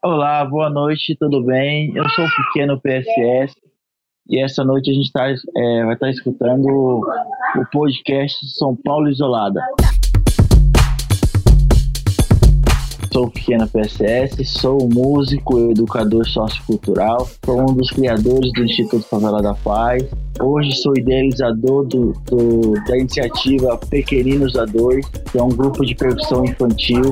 Olá, boa noite, tudo bem? Eu sou o Pequeno PSS e essa noite a gente tá, é, vai estar tá escutando o, podcast São Paulo Isolada. Sou o Pequeno PSS, sou músico, educador sociocultural, sou um dos criadores do Instituto Favela da Paz. Hoje sou idealizador do, do da iniciativa Pequeninos a Dois, que é um grupo de percussão infantil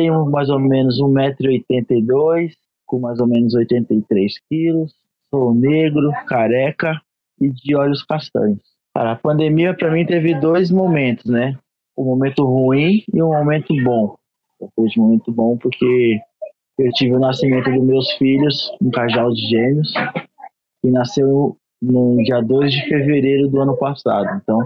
tenho mais ou menos 1,82m, com mais ou menos 83 quilos. Sou negro, careca e de olhos castanhos. Cara, a pandemia para mim teve dois momentos, né? Um momento ruim e um momento bom. Foi um momento bom porque eu tive o nascimento dos meus filhos, um casal de gêmeos, que nasceu no dia 2 de fevereiro do ano passado. Então,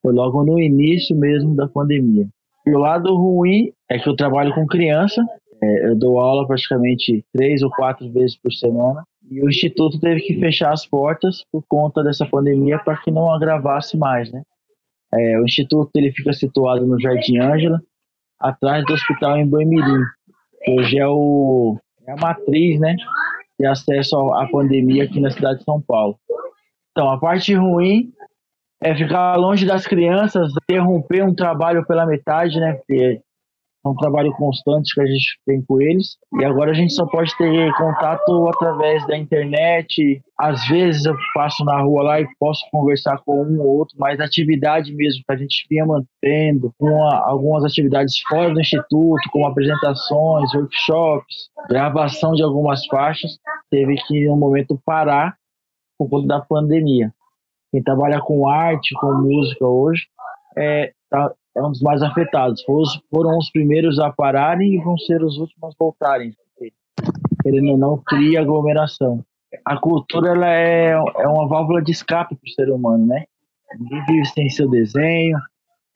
foi logo no início mesmo da pandemia. E o lado ruim é que eu trabalho com criança, é, eu dou aula praticamente três ou quatro vezes por semana. E o instituto teve que fechar as portas por conta dessa pandemia para que não agravasse mais, né? É, o instituto ele fica situado no Jardim Ângela, atrás do hospital em Boimirim, que hoje é, o, é a matriz, né, de acesso à pandemia aqui na cidade de São Paulo. Então, a parte ruim é ficar longe das crianças, interromper um trabalho pela metade, né? Porque é um trabalho constante que a gente tem com eles. E agora a gente só pode ter contato através da internet. Às vezes eu passo na rua lá e posso conversar com um ou outro, mas atividade mesmo que a gente vinha mantendo, com algumas atividades fora do instituto, como apresentações, workshops, gravação de algumas faixas, teve que um momento parar por conta da pandemia quem trabalha com arte, com música hoje, é, tá, é um dos mais afetados. Foram, os primeiros a pararem e vão ser os últimos a voltarem. Querendo ou não, cria aglomeração. A cultura ela é, é uma válvula de escape para o ser humano, né? Ninguém vive sem seu desenho,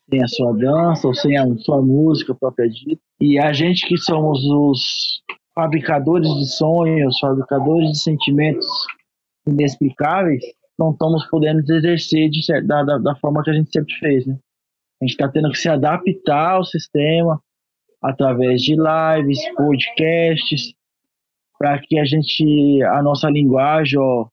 sem a sua dança ou sem a sua música própria dita. E a gente que somos os fabricadores de sonhos, fabricadores de sentimentos inexplicáveis, não estamos podendo exercer de, da, da, da, forma que a gente sempre fez, né? A gente está tendo que se adaptar ao sistema através de lives, podcasts, para que a gente, a nossa linguagem, ó,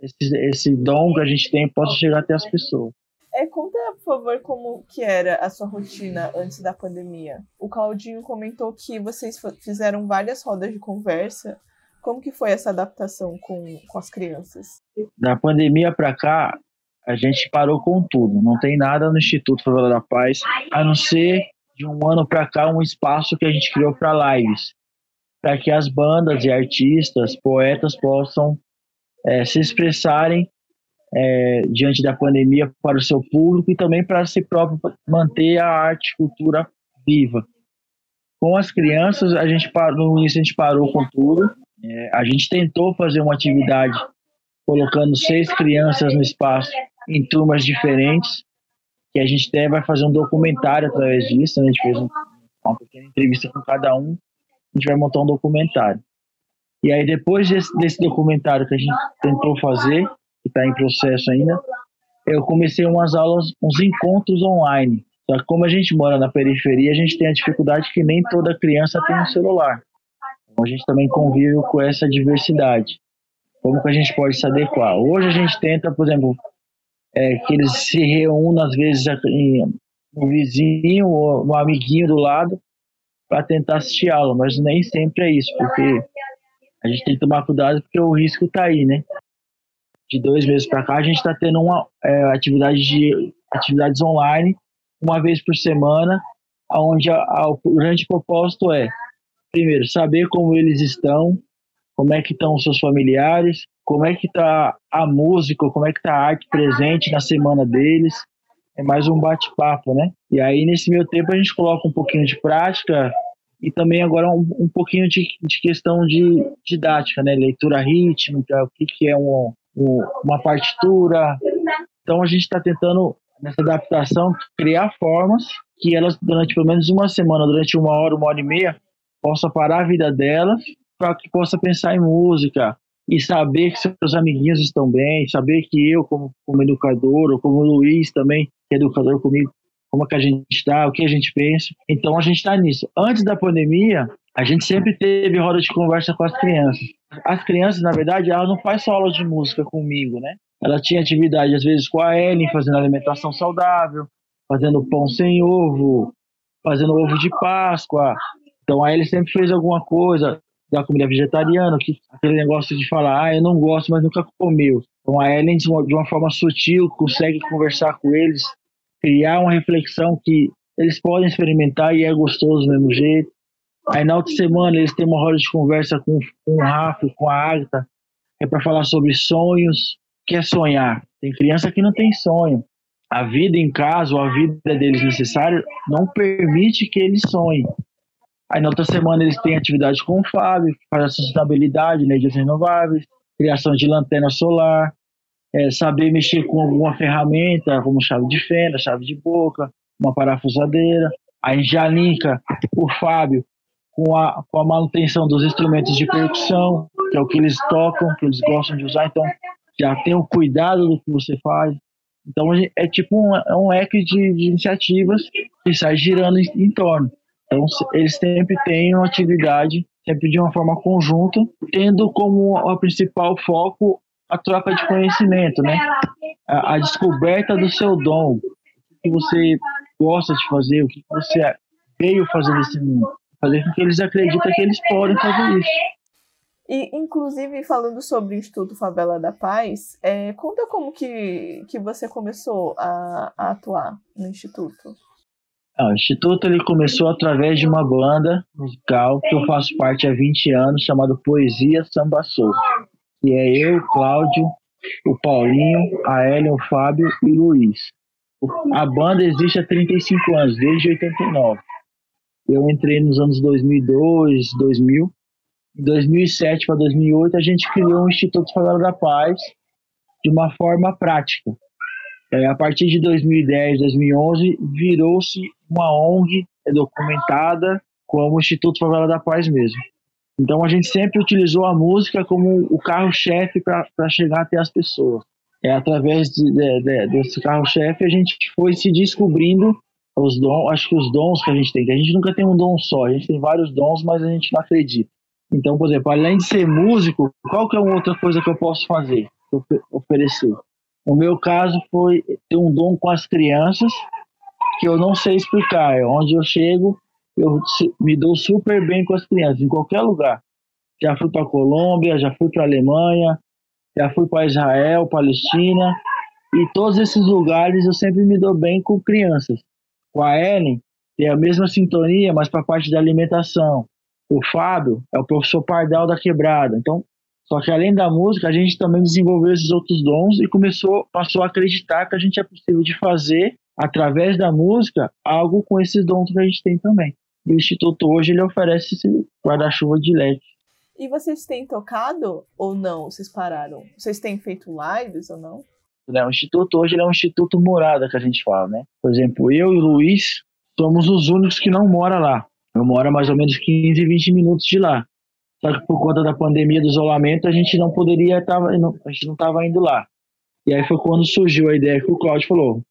esse, esse dom que a gente tem possa chegar até as pessoas. É, conta, por favor, como que era a sua rotina antes da pandemia. O Claudinho comentou que vocês fizeram várias rodas de conversa como que foi essa adaptação com, com as crianças? Da pandemia para cá, a gente parou com tudo. Não tem nada no Instituto Favela da Paz, a não ser de um ano para cá um espaço que a gente criou para lives, para que as bandas e artistas, poetas possam é, se expressarem é, diante da pandemia para o seu público e também para si próprio manter a arte e cultura viva. Com as crianças, a gente parou, no início a gente parou com tudo, é, a gente tentou fazer uma atividade colocando seis crianças no espaço em turmas diferentes, que a gente até vai fazer um documentário através disso. Né? A gente fez um, uma pequena entrevista com cada um, a gente vai montar um documentário. E aí, depois desse, desse documentário que a gente tentou fazer, que está em processo ainda, eu comecei umas aulas, uns encontros online. Só que como a gente mora na periferia, a gente tem a dificuldade que nem toda criança tem um celular. Então a gente também convive com essa diversidade. Como que a gente pode se adequar? Hoje a gente tenta, por exemplo, é, que eles se reúnam às vezes em um vizinho ou um amiguinho do lado para tentar assistir aula, mas nem sempre é isso, porque a gente tem que tomar cuidado porque o risco está aí, né? De dois meses para cá a gente está tendo uma é, atividade de atividades online uma vez por semana, onde o grande propósito é primeiro, saber como eles estão, como é que estão os seus familiares, como é que está a música, como é que está a arte presente na semana deles. É mais um bate-papo, né? E aí, nesse meio tempo, a gente coloca um pouquinho de prática e também agora um, um pouquinho de, de, questão de didática, né? Leitura rítmica, o que, que é um, um, uma partitura. Então, a gente está tentando, nessa adaptação, criar formas que elas, durante pelo menos uma semana, durante uma hora, uma hora e meia, possa parar a vida dela para que possa pensar em música e saber que seus amiguinhos estão bem, saber que eu, como, como educador, ou como o Luiz também, que é educador comigo, como é que a gente está, o que a gente pensa. Então a gente está nisso. Antes da pandemia, a gente sempre teve roda de conversa com as crianças. As crianças, na verdade, elas não fazem só aula de música comigo, né? Ela tinha atividade, às vezes, com a Ellen, fazendo alimentação saudável, fazendo pão sem ovo, fazendo ovo de Páscoa. Então, a Ellen sempre fez alguma coisa da comida vegetariana, que, aquele negócio de falar, ah, eu não gosto, mas nunca comeu. Então, a Ellen, de uma, de uma forma sutil, consegue conversar com eles, criar uma reflexão que eles podem experimentar e é gostoso do mesmo jeito. Aí na outra semana eles têm uma roda de conversa com, com o Rafa, com a Agatha, é para falar sobre sonhos, que é sonhar. Tem criança que não tem sonho. A vida em casa, ou a vida deles necessária, não permite que eles sonhem. Aí na outra semana eles têm atividade com o Fábio, que faz a sustentabilidade, energias renováveis, criação de lanterna solar, é, saber mexer com alguma ferramenta, como chave de fenda, chave de boca, uma parafusadeira. Aí já linka o Fábio com a, com a manutenção dos instrumentos de percussão, que é o que eles tocam, que eles gostam de usar, então já tem o cuidado do que você faz. Então é tipo um, é um leque de, de iniciativas que sai girando em, em, torno. Então eles sempre têm uma atividade, sempre de uma forma conjunta, tendo como a principal foco a troca de conhecimento, né? A, a descoberta do seu dom, o que você gosta de fazer, o que você veio fazer nesse mundo fazer com que eles acreditem que eles podem fazer isso. E, inclusive, falando sobre o Instituto Favela da Paz, é, conta como que, que você começou a, a atuar no Instituto. O Instituto ele começou através de uma banda musical que eu faço parte há 20 anos, chamada Poesia Samba Soul. E é eu, Cláudio, o Paulinho, a Ellen, o Fábio e o Luiz. A banda existe há 35 anos, desde 89. Eu entrei nos anos 2002, 2000. Em 2007 para 2008, a gente criou o Instituto Favela da Paz de uma forma prática. É, a partir de 2010, 2011, virou-se uma ONG documentada como Instituto Favela da Paz mesmo. Então a gente sempre utilizou a música como o carro-chefe para chegar até as pessoas. É através de, de, de, desse carro-chefe a gente foi se descobrindo os dons, acho que os dons que a gente tem, que a gente nunca tem um dom só, a gente tem vários dons, mas a gente não acredita. Então, por exemplo, além de ser músico, qual que é uma outra coisa que eu posso fazer, oferecer? O meu caso foi ter um dom com as crianças que eu não sei explicar. É onde eu chego, eu me dou super bem com as crianças, em qualquer lugar. Já fui para Colômbia, já fui para Alemanha, já fui para Israel, Palestina, e todos esses lugares eu sempre me dou bem com crianças com a Ellen tem a mesma sintonia, mas para a parte da alimentação. O Fábio é o professor Pardal da Quebrada. Então, só que além da música, a gente também desenvolveu esses outros dons e começou, passou a acreditar que a gente é possível de fazer através da música algo com esses dons que a gente tem também. E o Instituto hoje ele oferece esse guarda-chuva de LED. E vocês têm tocado ou não? Vocês pararam? Vocês têm feito lives ou não? Né? O instituto hoje é um instituto morada que a gente fala, né? Por exemplo, eu e o Luiz somos os únicos que não mora lá. Eu moro a mais ou menos 15, 20 minutos de lá. Só que por conta da pandemia do isolamento, a gente não poderia estar, a gente não estava indo lá. E aí foi quando surgiu a ideia que o Claudio falou: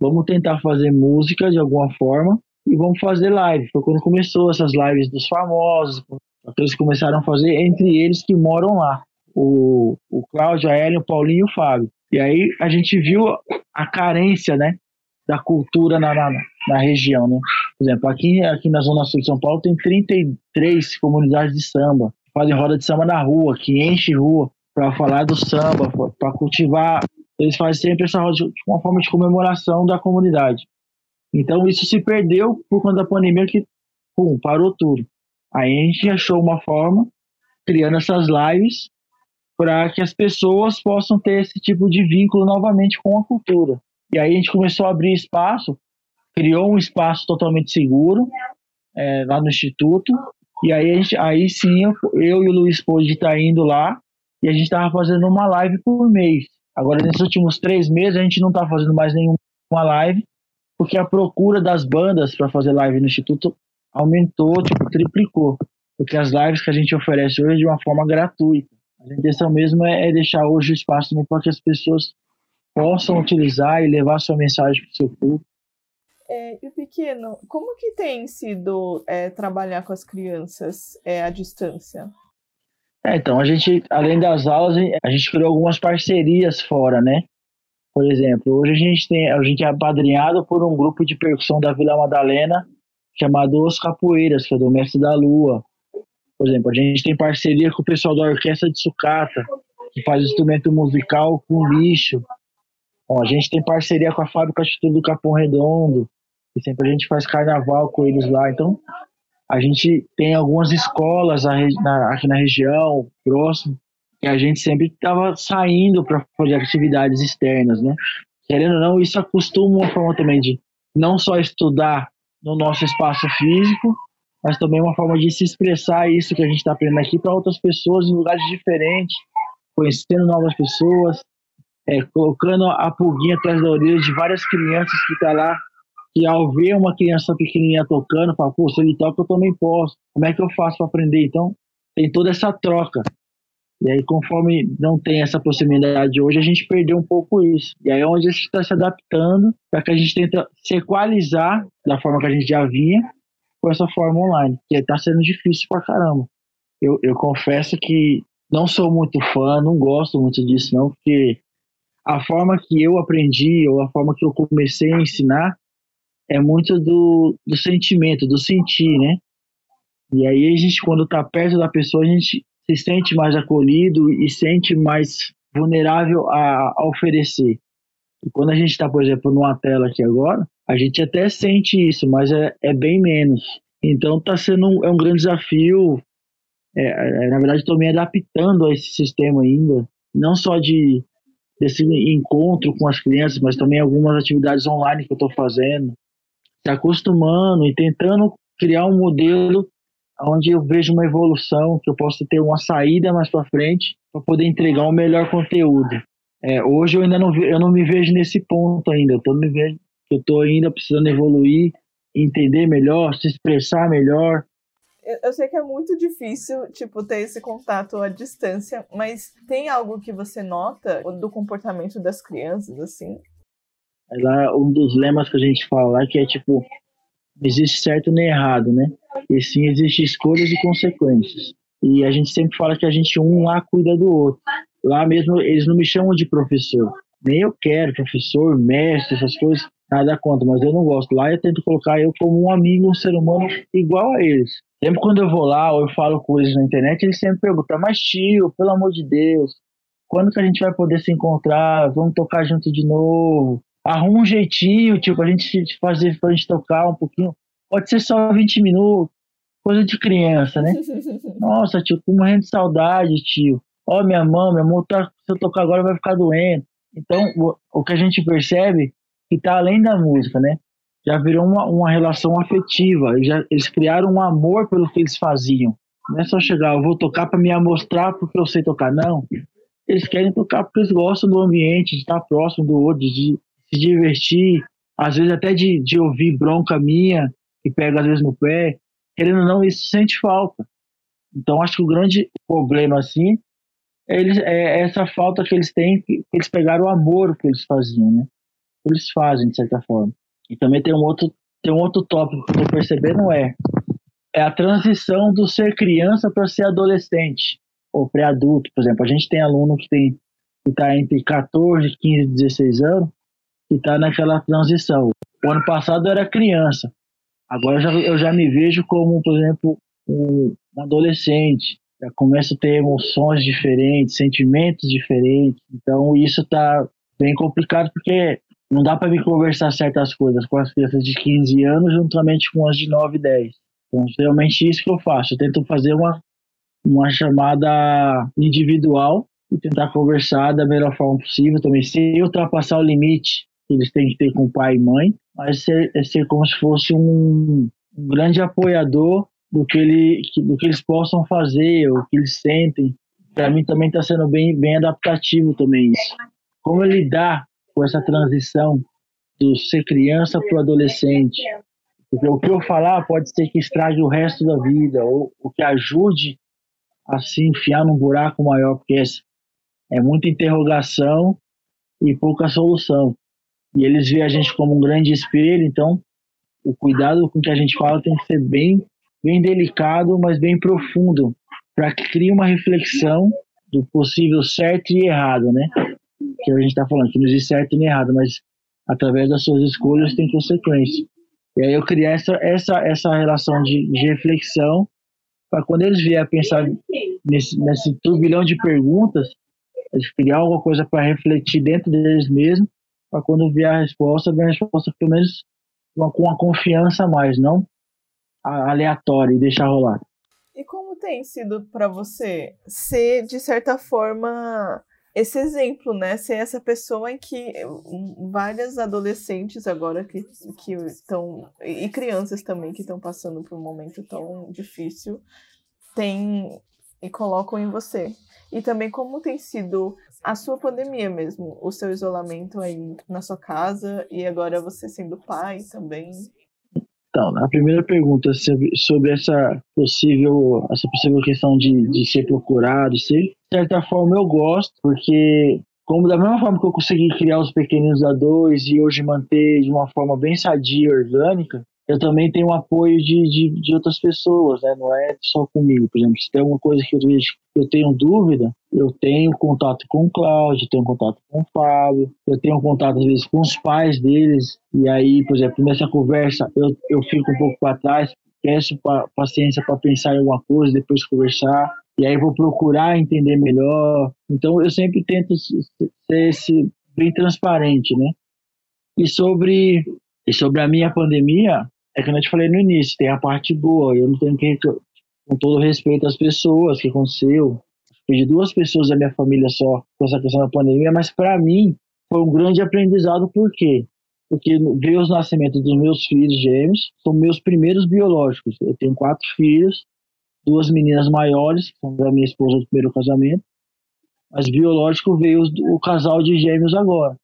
vamos tentar fazer música de alguma forma e vamos fazer live. Foi quando começou essas lives dos famosos, que eles começaram a fazer entre eles que moram lá. O, o Cláudio, a Ellen, o Paulinho e o Fábio. E aí a gente viu a carência, né, da cultura na, na, na, região, né? Por exemplo, aqui, aqui na Zona Sul de São Paulo tem 33 comunidades de samba, fazem roda de samba na rua, que enche rua para falar do samba, para cultivar. Eles fazem sempre essa roda de uma forma de comemoração da comunidade. Então isso se perdeu por conta da pandemia que, pum, parou tudo. Aí a gente achou uma forma, criando essas lives, para que as pessoas possam ter esse tipo de vínculo novamente com a cultura. E aí a gente começou a abrir espaço, criou um espaço totalmente seguro é, lá no Instituto, e aí, gente, aí sim eu, eu, e o Luiz pôde estar indo lá, e a gente estava fazendo uma live por mês. Agora, nesses últimos três meses, a gente não está fazendo mais nenhuma live, porque a procura das bandas para fazer live no Instituto aumentou, tipo, triplicou. Porque as lives que a gente oferece hoje é de uma forma gratuita. A intenção mesmo é, é deixar hoje o espaço para que as pessoas possam utilizar e levar sua mensagem para o seu público. É, e pequeno, como que tem sido é, trabalhar com as crianças é, à distância? É, então, a gente, além das aulas, a gente criou algumas parcerias fora, né? Por exemplo, hoje a gente tem, a gente é apadrinhado por um grupo de percussão da Vila Madalena chamado Os Capoeiras, que é do Mestre da Lua. Por exemplo, a gente tem parceria com o pessoal da Orquestra de Sucata, que faz instrumento musical com lixo. Bom, a gente tem parceria com a Fábrica Atitude do Capão Redondo, e sempre a gente faz carnaval com eles lá. Então, a gente tem algumas escolas aqui na região, próximo, que a gente sempre estava saindo para fazer atividades externas, né? Querendo ou não, isso acostuma uma forma também de não só estudar no nosso espaço físico, mas também uma forma de se expressar isso que a gente está aprendendo aqui para outras pessoas em lugares diferentes, conhecendo novas pessoas, é, colocando a pulguinha atrás da orelha de várias crianças que estão tá lá, que ao ver uma criança pequenininha tocando, fala, pô, se ele toca eu também posso, como é que eu faço para aprender? Então, tem toda essa troca. E aí, conforme não tem essa proximidade hoje, a gente perdeu um pouco isso. E aí é onde a gente está se adaptando para que a gente tenta se equalizar da forma que a gente já vinha com essa forma online, que está sendo difícil pra caramba. Eu, eu confesso que não sou muito fã, não gosto muito disso não, porque a forma que eu aprendi ou a forma que eu comecei a ensinar é muito do, do sentimento, do sentir, né? E aí a gente, quando está perto da pessoa, a gente se sente mais acolhido e sente mais vulnerável a, a oferecer. E quando a gente está, por exemplo, numa tela aqui agora, a gente até sente isso, mas é, é bem menos. Então está sendo um, é um grande desafio. É, é, na verdade, estou me adaptando a esse sistema ainda, não só de desse encontro com as crianças, mas também algumas atividades online que eu estou fazendo, se acostumando e tentando criar um modelo onde eu vejo uma evolução, que eu possa ter uma saída mais para frente para poder entregar um melhor conteúdo. É, hoje eu ainda não, eu não me vejo nesse ponto ainda, eu tô me vejo, eu tô ainda precisando evoluir, entender melhor, se expressar melhor. Eu sei que é muito difícil, tipo, ter esse contato à distância, mas tem algo que você nota do comportamento das crianças, assim? Lá um dos lemas que a gente fala lá que é tipo existe certo nem errado, né? E sim existe escolhas e consequências. E a gente sempre fala que a gente um lá cuida do outro. Lá mesmo eles não me chamam de professor. Nem eu quero professor, mestre, essas coisas, nada contra, mas eu não gosto. Lá eu tento colocar eu como um amigo, um ser humano igual a eles. Sempre quando eu vou lá ou eu falo eles na internet, eles sempre perguntam, mas tio, pelo amor de Deus, quando que a gente vai poder se encontrar? Vamos tocar junto de novo? Arruma um jeitinho, tipo, a gente fazer, pra gente tocar um pouquinho. Pode ser só 20 minutos, coisa de criança, né? Nossa, tio, tô morrendo de saudade, tio. Ó, minha mão, minha mão, tá, se eu tocar agora vai ficar doendo. Então, o, o que a gente percebe que tá além da música, né? Já virou uma, uma relação afetiva. Já, eles criaram um amor pelo que eles faziam. Não é só chegar, eu vou tocar para me amostrar porque eu sei tocar. Não. Eles querem tocar porque eles gostam do ambiente, de estar próximo do outro, de, se divertir, às vezes até de, de ouvir bronca minha, que pega às vezes no pé, querendo ou não, isso sente falta. Então acho que o grande problema assim é, eles, é essa falta que eles têm, que eles pegaram o amor que eles faziam, né? Eles fazem de certa forma. E também tem um outro tem um outro tópico que eu tô percebendo é é a transição do ser criança para ser adolescente ou pré-adulto, por exemplo. A gente tem aluno que tem que está entre 14, 15, 16 anos que está naquela transição. O ano passado eu era criança, agora eu já, eu já me vejo como, por exemplo, um adolescente. Já começo a ter emoções diferentes, sentimentos diferentes. Então isso está bem complicado porque não dá para me conversar certas coisas com as crianças de 15 anos juntamente com as de 9 e 10. Então, realmente isso que eu faço. Eu tento fazer uma, uma chamada individual e tentar conversar da melhor forma possível também, sem ultrapassar o limite eles têm que ter com pai e mãe, mas ser, é ser como se fosse um, um grande apoiador do que, ele, do que eles possam fazer, o que eles sentem. Para mim também está sendo bem, bem adaptativo também isso. Como lidar com essa transição do ser criança para o adolescente? Porque o que eu falar pode ser que estrague o resto da vida, ou o que ajude a se enfiar num buraco maior, porque é, é muita interrogação e pouca solução. E eles veem a gente como um grande espelho, então o cuidado com que a gente fala tem que ser bem, bem delicado, mas bem profundo, para que crie uma reflexão do possível certo e errado, né? Que a gente está falando, que não existe certo nem errado, mas através das suas escolhas tem consequência. E aí eu criar essa, essa, essa relação de, de reflexão para quando eles vierem a pensar nesse, nesse turbilhão de perguntas, eles criar alguma coisa para refletir dentro deles mesmos, para quando vier a resposta, vier a resposta pelo menos com uma confiança a mais, não aleatória e deixar rolar. E como tem sido para você ser, de certa forma, esse exemplo, né? Ser essa pessoa em que várias adolescentes agora que, que estão. e crianças também que estão passando por um momento tão difícil têm e colocam em você. E também como tem sido a sua pandemia mesmo, o seu isolamento aí na sua casa e agora você sendo pai também. Então, a primeira pergunta sobre essa possível, essa possível questão de, de ser procurado, ser, de certa forma eu gosto, porque como da mesma forma que eu consegui criar os pequenos a dois e hoje manter de uma forma bem sadia e orgânica, eu também tenho apoio de, de, de, outras pessoas, né? Não é só comigo. Por exemplo, se tem alguma coisa que eu vejo eu tenho dúvida, eu tenho contato com o Cláudio, tenho contato com o Fábio, eu tenho contato às vezes com os pais deles, e aí, por exemplo, nessa conversa eu, eu fico um pouco para trás, peço pa, paciência para pensar em alguma coisa, depois conversar, e aí vou procurar entender melhor. Então eu sempre tento ser esse, bem transparente, né? E sobre, e sobre a minha pandemia, é que eu te falei no início, tem a parte boa, eu não tenho que com todo respeito às pessoas que aconteceu. Perdi duas pessoas da minha família só com essa questão da pandemia, mas para mim foi um grande aprendizado, por quê? Porque ver os nascimentos dos meus filhos gêmeos são meus primeiros biológicos. Eu tenho quatro filhos, duas meninas maiores, que são da minha esposa do primeiro casamento, mas biológico veio o casal de gêmeos agora.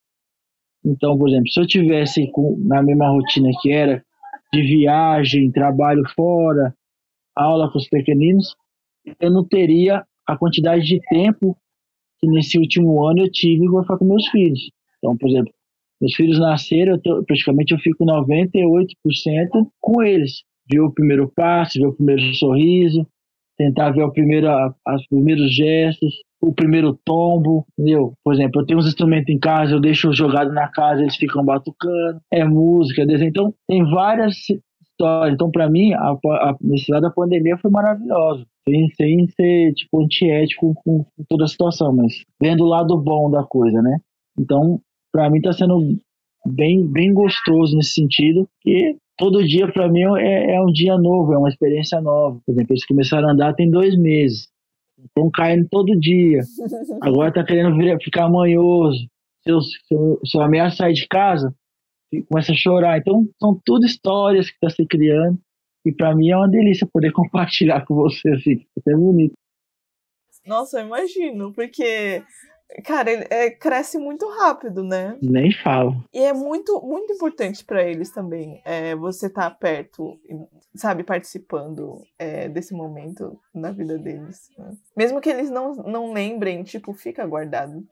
Então, por exemplo, se eu tivesse na mesma rotina que era, de viagem, trabalho fora, aula com os pequeninos, eu não teria a quantidade de tempo que nesse último ano eu tive para ficar com meus filhos. Então, por exemplo, meus filhos nasceram, eu tô, praticamente eu fico 98% com eles. Ver o primeiro passo, ver o primeiro sorriso, tentar ver o primeiro, os primeiros gestos, o primeiro tombo, entendeu? Por exemplo, eu tenho uns instrumentos em casa, eu deixo jogado na casa, eles ficam batucando, é música, é desenho. Então, tem várias história. Então, para mim, a, a necessidade da pandemia foi maravilhosa. Sem, sem ser, tipo, antiético com, com toda a situação, mas vendo o lado bom da coisa, né? Então, para mim tá sendo bem, bem gostoso nesse sentido, que todo dia para mim é, é, um dia novo, é uma experiência nova. Por exemplo, eles começaram a andar tem dois meses, estão caindo todo dia. Agora tá querendo vir, ficar manhoso. Se eu, se, eu, se eu ameaço sair de casa, começa a chorar. Então, são tudo histórias que está se criando. E para mim é uma delícia poder compartilhar com você, assim. É bonito. Nossa, eu imagino, porque, cara, ele é, cresce muito rápido, né? Nem falo. E é muito, muito importante para eles também é, você estar tá perto, sabe, participando é, desse momento na vida deles. Né? Mesmo que eles não, não lembrem, tipo, fica guardado.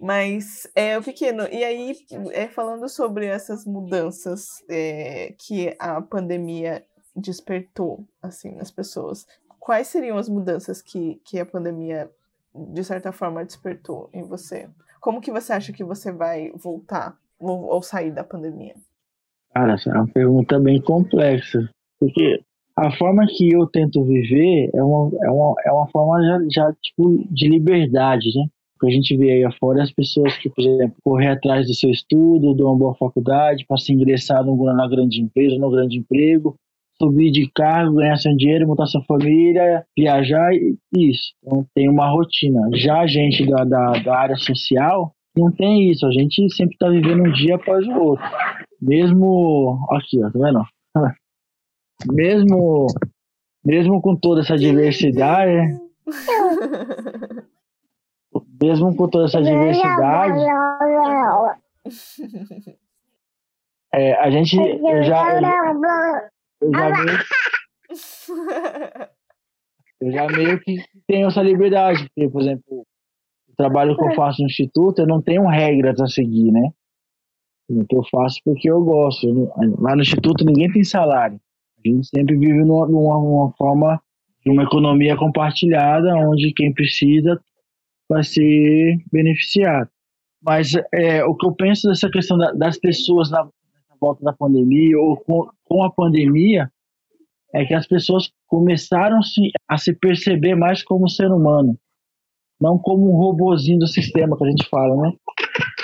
Mas é o pequeno. E aí, é, falando sobre essas mudanças é, que a pandemia despertou assim nas pessoas, quais seriam as mudanças que, que a pandemia, de certa forma, despertou em você? Como que você acha que você vai voltar ou, sair da pandemia? Cara, essa é uma pergunta bem complexa. Porque a forma que eu tento viver é uma, é uma, é uma forma já, já tipo, de liberdade, né? que a gente vê aí afora as pessoas que, por exemplo, correr atrás do seu estudo, de uma boa faculdade, para se ingressar numa grande empresa, num grande emprego, subir de cargo, ganhar seu dinheiro, montar sua família, viajar, isso. Então tem uma rotina. Já a gente da, da, da área social não tem isso, a gente sempre está vivendo um dia após o outro. Mesmo. Aqui, ó, tá vendo? Mesmo, mesmo com toda essa diversidade. mesmo com toda essa diversidade, é, a gente eu já, eu, já meio, eu já meio que tenho essa liberdade, porque, por exemplo, trabalho que eu faço no instituto, eu não tenho regras a seguir, né? O que eu faço porque eu gosto. Lá no instituto ninguém tem salário. A gente sempre vive numa, numa forma de uma economia compartilhada, onde quem precisa vai ser beneficiado. Mas é, o que eu penso dessa questão da, das pessoas na, volta da pandemia ou com, com a pandemia é que as pessoas começaram -se a se perceber mais como ser humano, não como um robozinho do sistema que a gente fala, né?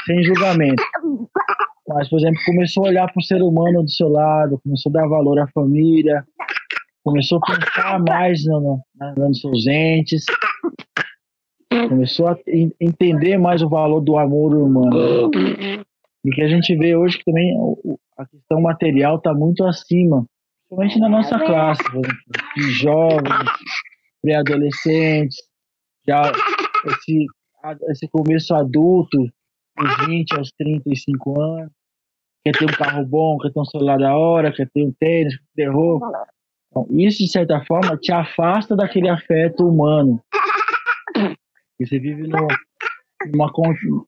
Sem julgamento. Mas, por exemplo, começou a olhar para o ser humano do seu lado, começou a dar valor à família, começou a pensar mais no, no, nos seus entes, começou a entender mais o valor do amor humano. E que a gente vê hoje que também a questão material está muito acima, principalmente na nossa classe, de jovens, pré-adolescentes, já esse, esse começo adulto, dos 20 aos 35 anos, quer ter um carro bom, quer ter um celular da hora, quer ter um tênis, quer ter roupa. Então, isso, de certa forma, te afasta daquele afeto humano. Você vive numa uma,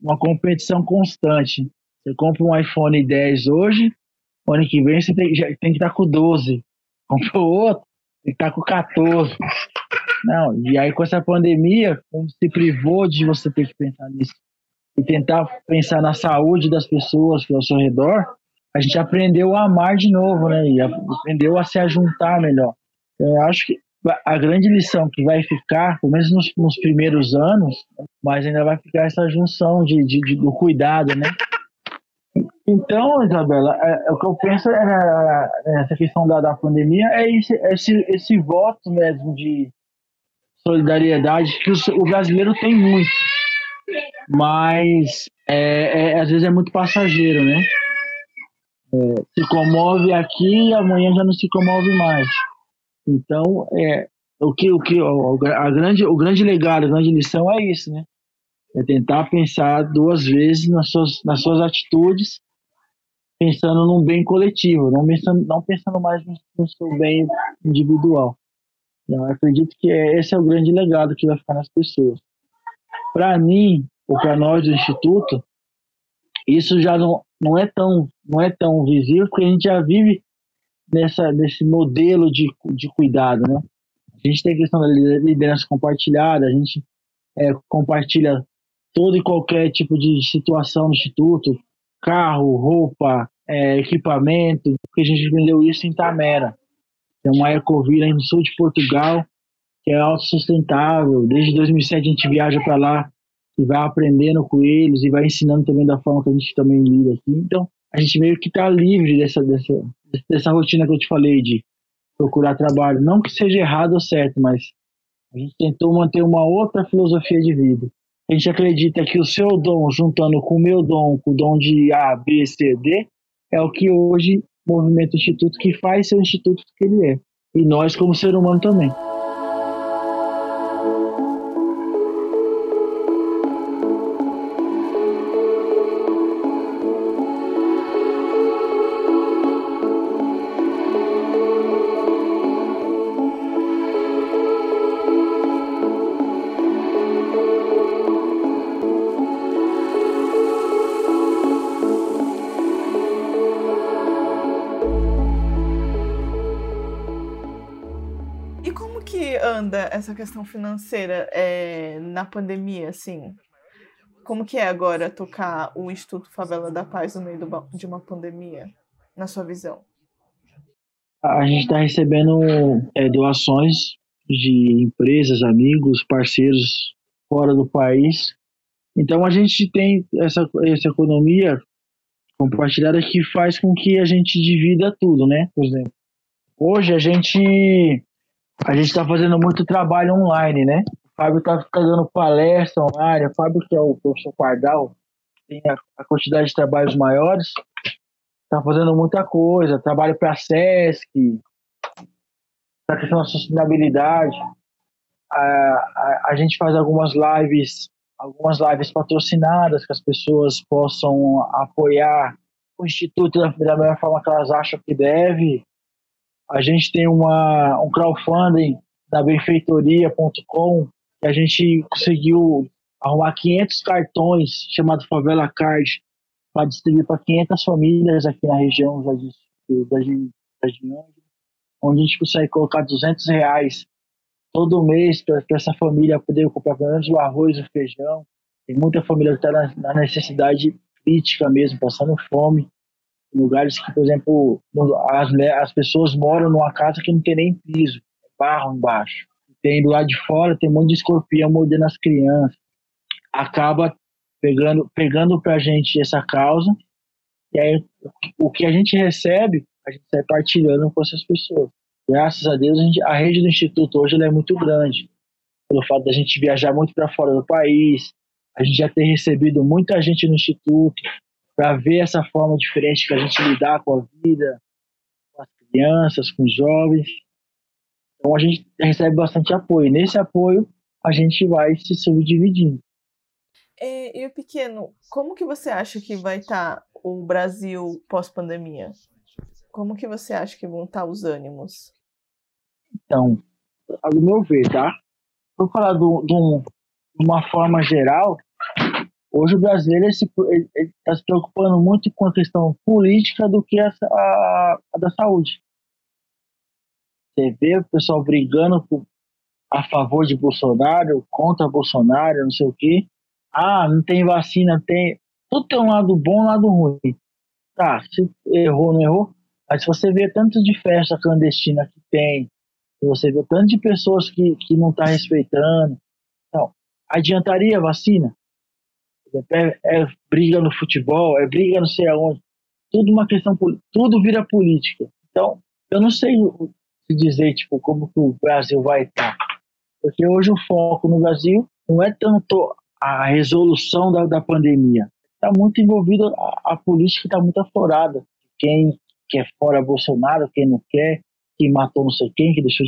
uma competição constante. Você compra um iPhone 10 hoje, ano que vem você tem, já, tem que estar com 12. Comprou outro, tem que estar com 14. Não, e aí com essa pandemia, como se privou de você ter que pensar nisso e tentar pensar na saúde das pessoas que ao seu redor, a gente aprendeu a amar de novo, né? E aprendeu a se ajuntar melhor. Eu acho que a grande lição que vai ficar, pelo menos nos, nos primeiros anos, mas ainda vai ficar essa junção de, de, de do cuidado, né? Então, Isabela, é, é, o que eu penso é, nessa questão da, da pandemia é esse, esse, esse voto mesmo de solidariedade que o, o brasileiro tem muito mas é, é, às vezes é muito passageiro, né? É, se comove aqui e amanhã já não se comove mais. Então, é, o que, o que a grande, o grande legado, a grande lição é isso, né? É tentar pensar duas vezes nas suas, nas suas atitudes, pensando num bem coletivo, não pensando, não pensando mais no, seu bem individual. Eu acredito que é, esse é o grande legado que vai ficar nas pessoas. Para mim, ou para nós do Instituto, isso já não, não, é tão, não é tão visível, porque a gente já vive nessa, nesse modelo de, de cuidado, né? A gente tem a questão da liderança compartilhada, a gente é, compartilha todo e qualquer tipo de situação no Instituto, carro, roupa, é, equipamento, porque a gente vendeu isso em Tamera. Tem uma Ecovila no sul de Portugal, que é autossustentável. Desde 2007 a gente viaja para lá e vai aprendendo com eles e vai ensinando também da forma que a gente também lida aqui. Então, a gente meio que está livre dessa, dessa, dessa rotina que eu te falei de procurar trabalho. Não que seja errado ou certo, mas a gente tentou manter uma outra filosofia de vida. A gente acredita que o seu dom, juntando com o meu dom, com o dom de A, B, C, D, é o que hoje o Instituto, que faz ser o Instituto que ele é. E nós, como ser humano, também. Essa questão financeira é, na pandemia, assim? Como que é agora tocar o Instituto Favela da Paz no meio do, de uma pandemia, na sua visão? A gente está recebendo é, doações de empresas, amigos, parceiros fora do país. Então a gente tem essa, essa economia compartilhada que faz com que a gente divida tudo, né? Por exemplo, hoje a gente a gente está fazendo muito trabalho online, né? O Fábio está tá dando palestra online. O Fábio, que é o professor Pardal, tem a, a quantidade de trabalhos maiores, está fazendo muita coisa. Trabalho para a SESC, a questão da sustentabilidade. A, a, a gente faz algumas lives, algumas lives patrocinadas que as pessoas possam apoiar o Instituto da, da melhor forma que elas acham que deve. A gente tem uma, um crowdfunding da benfeitoria.com que a gente conseguiu arrumar 500 cartões chamados Favela Card para distribuir para 500 famílias aqui na região da, da, da, onde a gente consegue colocar 200 reais todo mês para essa família poder comprar pelo menos o arroz e o feijão. Tem muita família que está na, na, necessidade crítica mesmo, passando fome. Lugares que, por exemplo, as, as pessoas moram numa casa que não tem nem piso, é barro embaixo. Tem do lado de fora, tem um monte de escorpião mordendo as crianças. Acaba pegando, pegando para a gente essa causa, e aí o que a gente recebe, a gente sai partilhando com essas pessoas. Graças a Deus, a, gente, a rede do Instituto hoje é muito grande, pelo fato da gente viajar muito para fora do país, a gente já ter recebido muita gente no Instituto para ver essa forma diferente que a gente lidar com a vida, com as crianças, com os jovens. Então a gente recebe bastante apoio. Nesse apoio, a gente vai se subdividindo. É, e o pequeno, como que você acha que vai estar tá o Brasil pós-pandemia? Como que você acha que vão estar tá os ânimos? Então, do meu ver, tá? Vou falar de uma forma geral, hoje o brasileiro está se, preocupando muito com a questão política do que a, a, a da saúde. Você vê o pessoal brigando por, a favor de Bolsonaro, contra Bolsonaro, não sei o quê. Ah, não tem vacina, tem. Tudo tem um lado bom um lado ruim. Tá, se errou, não errou. Mas se você vê tanto de festa clandestina que tem, se você vê tanto de pessoas que, que não tá respeitando. Então, adiantaria a vacina? É, é briga no futebol, é briga não sei aonde. Tudo uma questão, tudo vira política. Então, eu não sei se dizer, tipo, como que o Brasil vai estar. Porque hoje o foco no Brasil não é tanto a resolução da, da pandemia. Está muito envolvida, a, a política está muito aflorada. Quem quer fora Bolsonaro, quem não quer, quem matou não sei quem, que deixou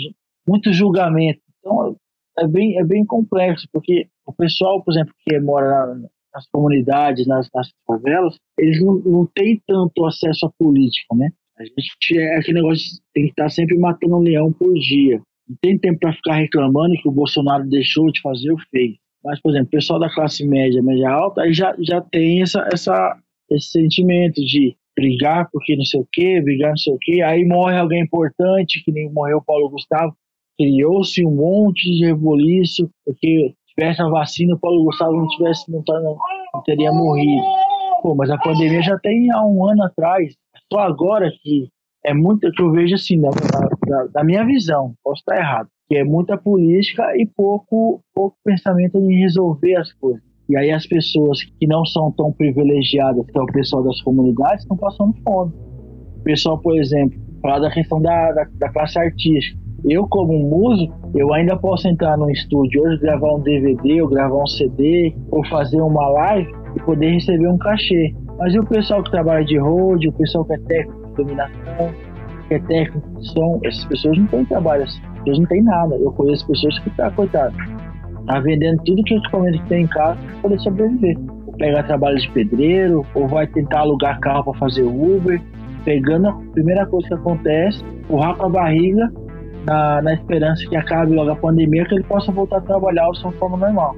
muito julgamento. Então é bem, é bem complexo, porque o pessoal, por exemplo, que mora na, nas comunidades, nas, nas favelas, eles não, não têm tanto acesso à política, né? A gente é aquele negócio tem que estar sempre matando um leão por dia. Não tem tempo para ficar reclamando que o Bolsonaro deixou de fazer ou fez. Mas, por exemplo, o pessoal da classe média, média alta, aí já, já tem essa, essa, esse sentimento de brigar porque não sei o quê, brigar não sei o quê. Aí morre alguém importante, que nem morreu o Paulo Gustavo. Criou-se um monte de rebuliço, porque tivesse a vacina, o Paulo Gustavo não tivesse, não, tá, não, não teria morrido. Pô, mas a pandemia já tem há um ano atrás. Só agora que é muito que eu vejo assim, da, da, da minha visão, posso estar errado que é muita política e pouco, pouco pensamento em resolver as coisas. E aí as pessoas que não são tão privilegiadas, que é o pessoal das comunidades, estão passando fome. O pessoal, por exemplo, falar da questão da, da, da classe artística. Eu, como músico, eu ainda posso entrar no estúdio hoje, gravar um DVD, ou gravar um CD, ou fazer uma live e poder receber um cachê. Mas e o pessoal que trabalha de road, o pessoal que é técnico de dominação, que é técnico de som, essas pessoas não têm trabalho assim eles não tem nada. Eu conheço pessoas que tá, coitado, tá vendendo tudo que equipamento que tem em casa para poder sobreviver. Ou pegar trabalho de pedreiro, ou vai tentar alugar carro para fazer Uber, pegando a primeira coisa que acontece, empurrar com a barriga na, na esperança que acabe logo a pandemia, que ele possa voltar a trabalhar de sua forma normal.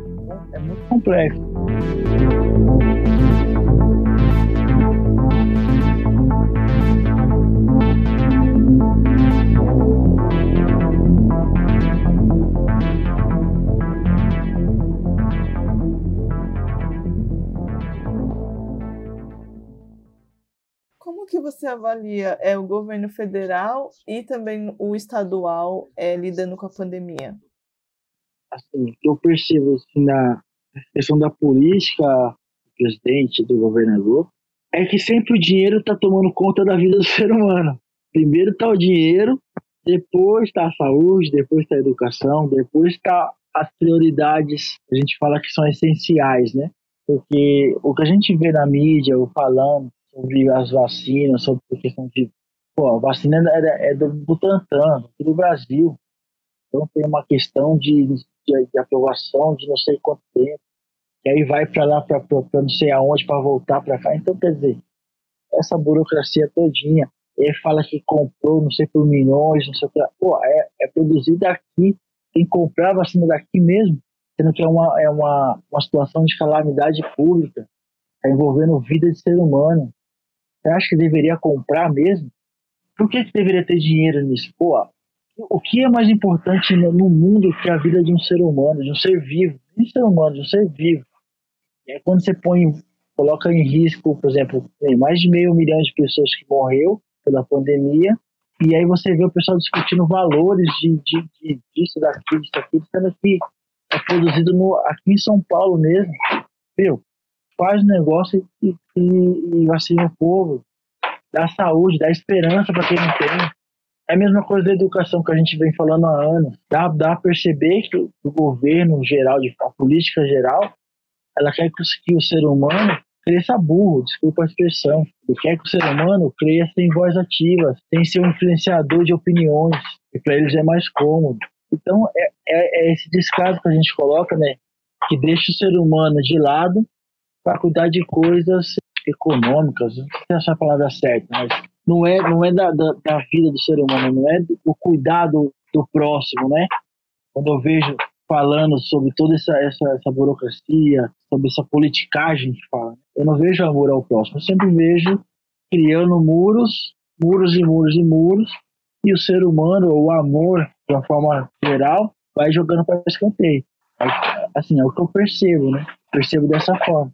É muito complexo. Você avalia é o governo federal e também o estadual é, lidando com a pandemia? Assim, eu percebo assim, na questão da política do presidente, do governador, é que sempre o dinheiro está tomando conta da vida do ser humano. Primeiro está o dinheiro, depois está a saúde, depois está a educação, depois está as prioridades, a gente fala que são essenciais, né? Porque o que a gente vê na mídia, ou falando, sobre as vacinas, sobre a questão de. Pô, a vacina é, é do Butantan, aqui do Brasil. Então tem uma questão de, de, de aprovação de não sei quanto tempo. E aí vai para lá, para não sei aonde, para voltar para cá. Então, quer dizer, essa burocracia todinha. Ele fala que comprou, não sei por milhões, não sei o que. Pô, é, é produzida aqui. Tem que comprar a vacina daqui mesmo. sendo que é uma, é uma, uma situação de calamidade pública, está envolvendo vida de ser humano. Você acha que deveria comprar mesmo? Por que, que deveria ter dinheiro nisso? Pô, o que é mais importante no, mundo que a vida de um ser humano, de um ser vivo? De um ser humano, de um ser vivo. E aí quando você põe, coloca em risco, por exemplo, mais de meio milhão de pessoas que morreu pela pandemia, e aí você vê o pessoal discutindo valores de, de, de disso, daqui, disso aqui, sendo que é produzido no, aqui em São Paulo mesmo. Viu? Faz negócio e, e, e vacina o povo, dá saúde, dá esperança para quem não tem. É a mesma coisa da educação que a gente vem falando há anos. Dá, dá a perceber que o governo geral, a política geral, ela quer que o ser humano cresça burro, desculpa a expressão. Ele quer que o ser humano cresça em voz ativa, sem ser um influenciador de opiniões, e para eles é mais cômodo. Então, é, é, é, esse descaso que a gente coloca, né? Que deixa o ser humano de lado cuidar de coisas econômicas, não sei se é a palavra certa, mas não é, não é da, da, da vida do ser humano, não é o cuidado do próximo, né? Quando eu vejo falando sobre toda essa, essa, essa burocracia, sobre essa politicagem que fala. Eu não vejo amor ao próximo, eu sempre vejo criando muros, muros e muros e muros, e o ser humano, o amor, de uma forma geral, vai jogando para escanteio. Assim, é o que eu percebo, né? Percebo dessa forma.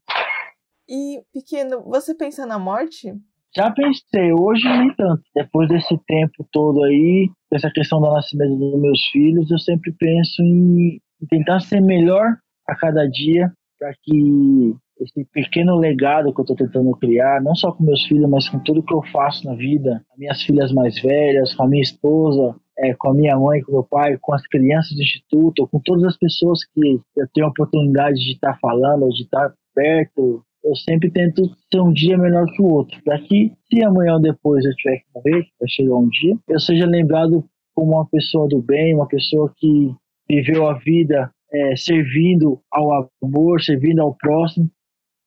E, pequeno, você pensa na morte? Já pensei, hoje nem tanto. Depois desse tempo todo aí, dessa questão do nascimento dos meus filhos, eu sempre penso em tentar ser melhor a cada dia para que esse pequeno legado que eu estou tentando criar, não só com meus filhos, mas com tudo que eu faço na vida, com minhas filhas mais velhas, com a minha esposa, é, com a minha mãe, com meu pai, com as crianças do instituto, com todas as pessoas que eu tenho a oportunidade de estar falando, de estar perto, eu sempre tento ser um dia melhor que o outro, para que se amanhã ou depois eu tiver que morrer, vai chegar um dia, eu seja lembrado como uma pessoa do bem, uma pessoa que viveu a vida é, servindo ao amor, servindo ao próximo.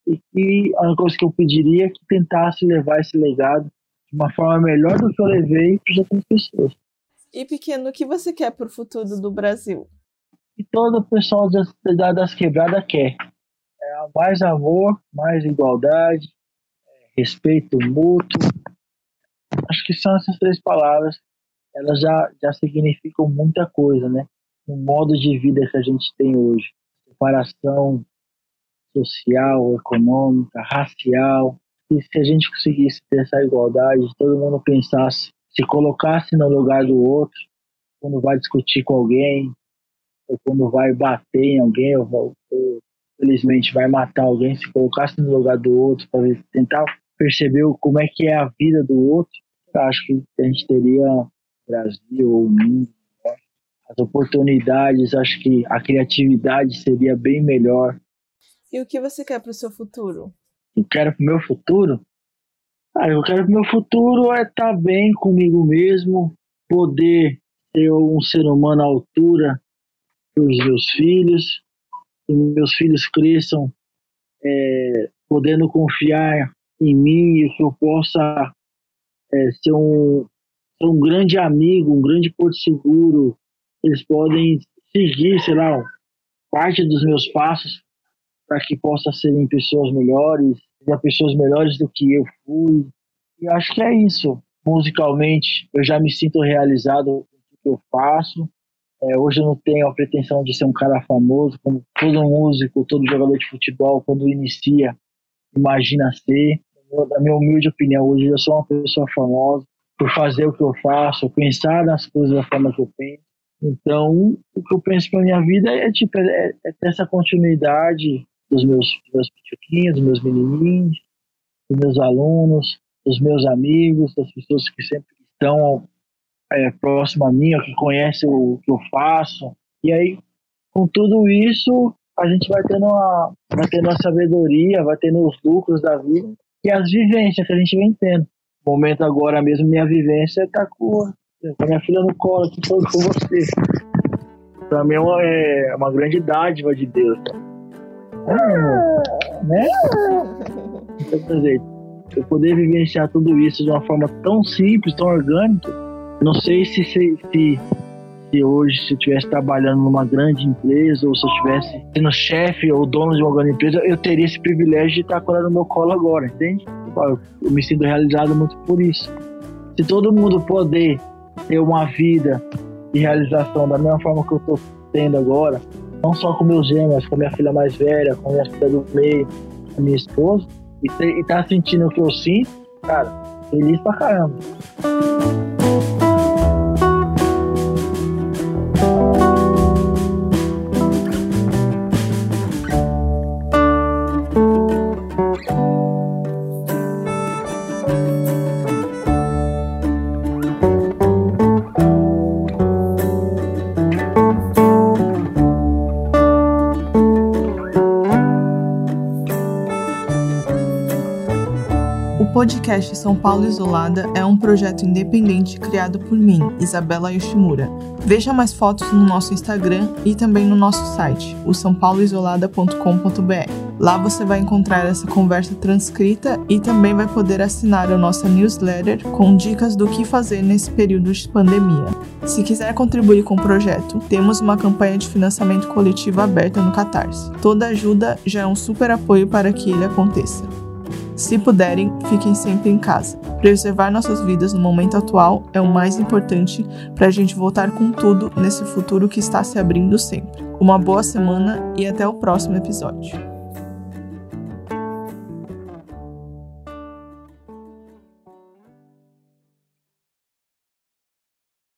E que a coisa que eu pediria é que tentasse levar esse legado de uma forma melhor do que eu levei para as outras pessoas. E pequeno, o que você quer para o futuro do Brasil? E todo o pessoal das, das quebradas quer. Mais amor, mais igualdade, respeito mútuo. Acho que são essas três palavras. Elas já, já significam muita coisa, né? o modo de vida que a gente tem hoje. Separação social, econômica, racial. E se a gente conseguisse ter essa igualdade, todo mundo pensasse, se colocasse no lugar do outro, quando vai discutir com alguém, ou quando vai bater em alguém, ou, ou felizmente vai matar alguém, se colocasse no lugar do outro para tentar perceber como é que é a vida do outro, eu acho que a gente teria Brasil ou mundo as oportunidades, acho que a criatividade seria bem melhor. E o que você quer para o seu futuro? Eu quero para o meu futuro? Ah, eu quero para o meu futuro é estar tá bem comigo mesmo, poder ser um ser humano à altura dos meus filhos, que meus filhos cresçam é, podendo confiar em mim e que eu possa é, ser, um, ser um grande amigo, um grande porto seguro eles podem seguir, sei lá, parte dos meus passos para que possa serem pessoas melhores, já pessoas melhores do que eu fui. E acho que é isso. Musicalmente, eu já me sinto realizado com o que eu faço. É, hoje eu não tenho a pretensão de ser um cara famoso, como todo músico, todo jogador de futebol, quando inicia, imagina ser. Na minha humilde opinião, hoje eu sou uma pessoa famosa por fazer o que eu faço, pensar nas coisas da forma que eu penso. Então, o que eu penso para minha vida é, tipo, é, é, ter essa continuidade dos meus, dos meus dos meus menininhos, dos meus alunos, dos meus amigos, das pessoas que sempre estão é, próximo a mim, que conhecem o que eu faço. E aí, com tudo isso, a gente vai tendo, a, vai tendo a sabedoria, vai tendo os lucros da vida e as vivências que a gente vem tendo. No momento agora mesmo, minha vivência está com com a minha filha no colo aqui com, você. Pra mim é uma, é uma grande dádiva de Deus. É, né? Então, quer dizer, eu poder vivenciar tudo isso de uma forma tão simples, tão orgânica, não sei se, se, se, se hoje se eu estivesse trabalhando numa grande empresa ou se eu estivesse sendo chefe ou dono de uma grande empresa, eu teria esse privilégio de estar com ela no meu colo agora, entende? Eu, eu me sinto realizado muito por isso. Se todo mundo poder ter uma vida de realização da mesma forma que eu estou tendo agora, não só com meus gêmeos, com minha filha mais velha, com minha filha do meio, com minha esposa, e, e tá sentindo o que eu sinto, cara, feliz pra caramba. Podcast São Paulo Isolada é um projeto independente criado por mim, Isabela Yoshimura. Veja mais fotos no nosso Instagram e também no nosso site, o sãopauloisolada.com.br. Lá você vai encontrar essa conversa transcrita e também vai poder assinar a nossa newsletter com dicas do que fazer nesse período de pandemia. Se quiser contribuir com o projeto, temos uma campanha de financiamento coletivo aberta no Catarse. Toda ajuda já é um super apoio para que ele aconteça. Se puderem, fiquem sempre em casa. Preservar nossas vidas no momento atual é o mais importante para a gente voltar com tudo nesse futuro que está se abrindo sempre. Uma boa semana e até o próximo episódio.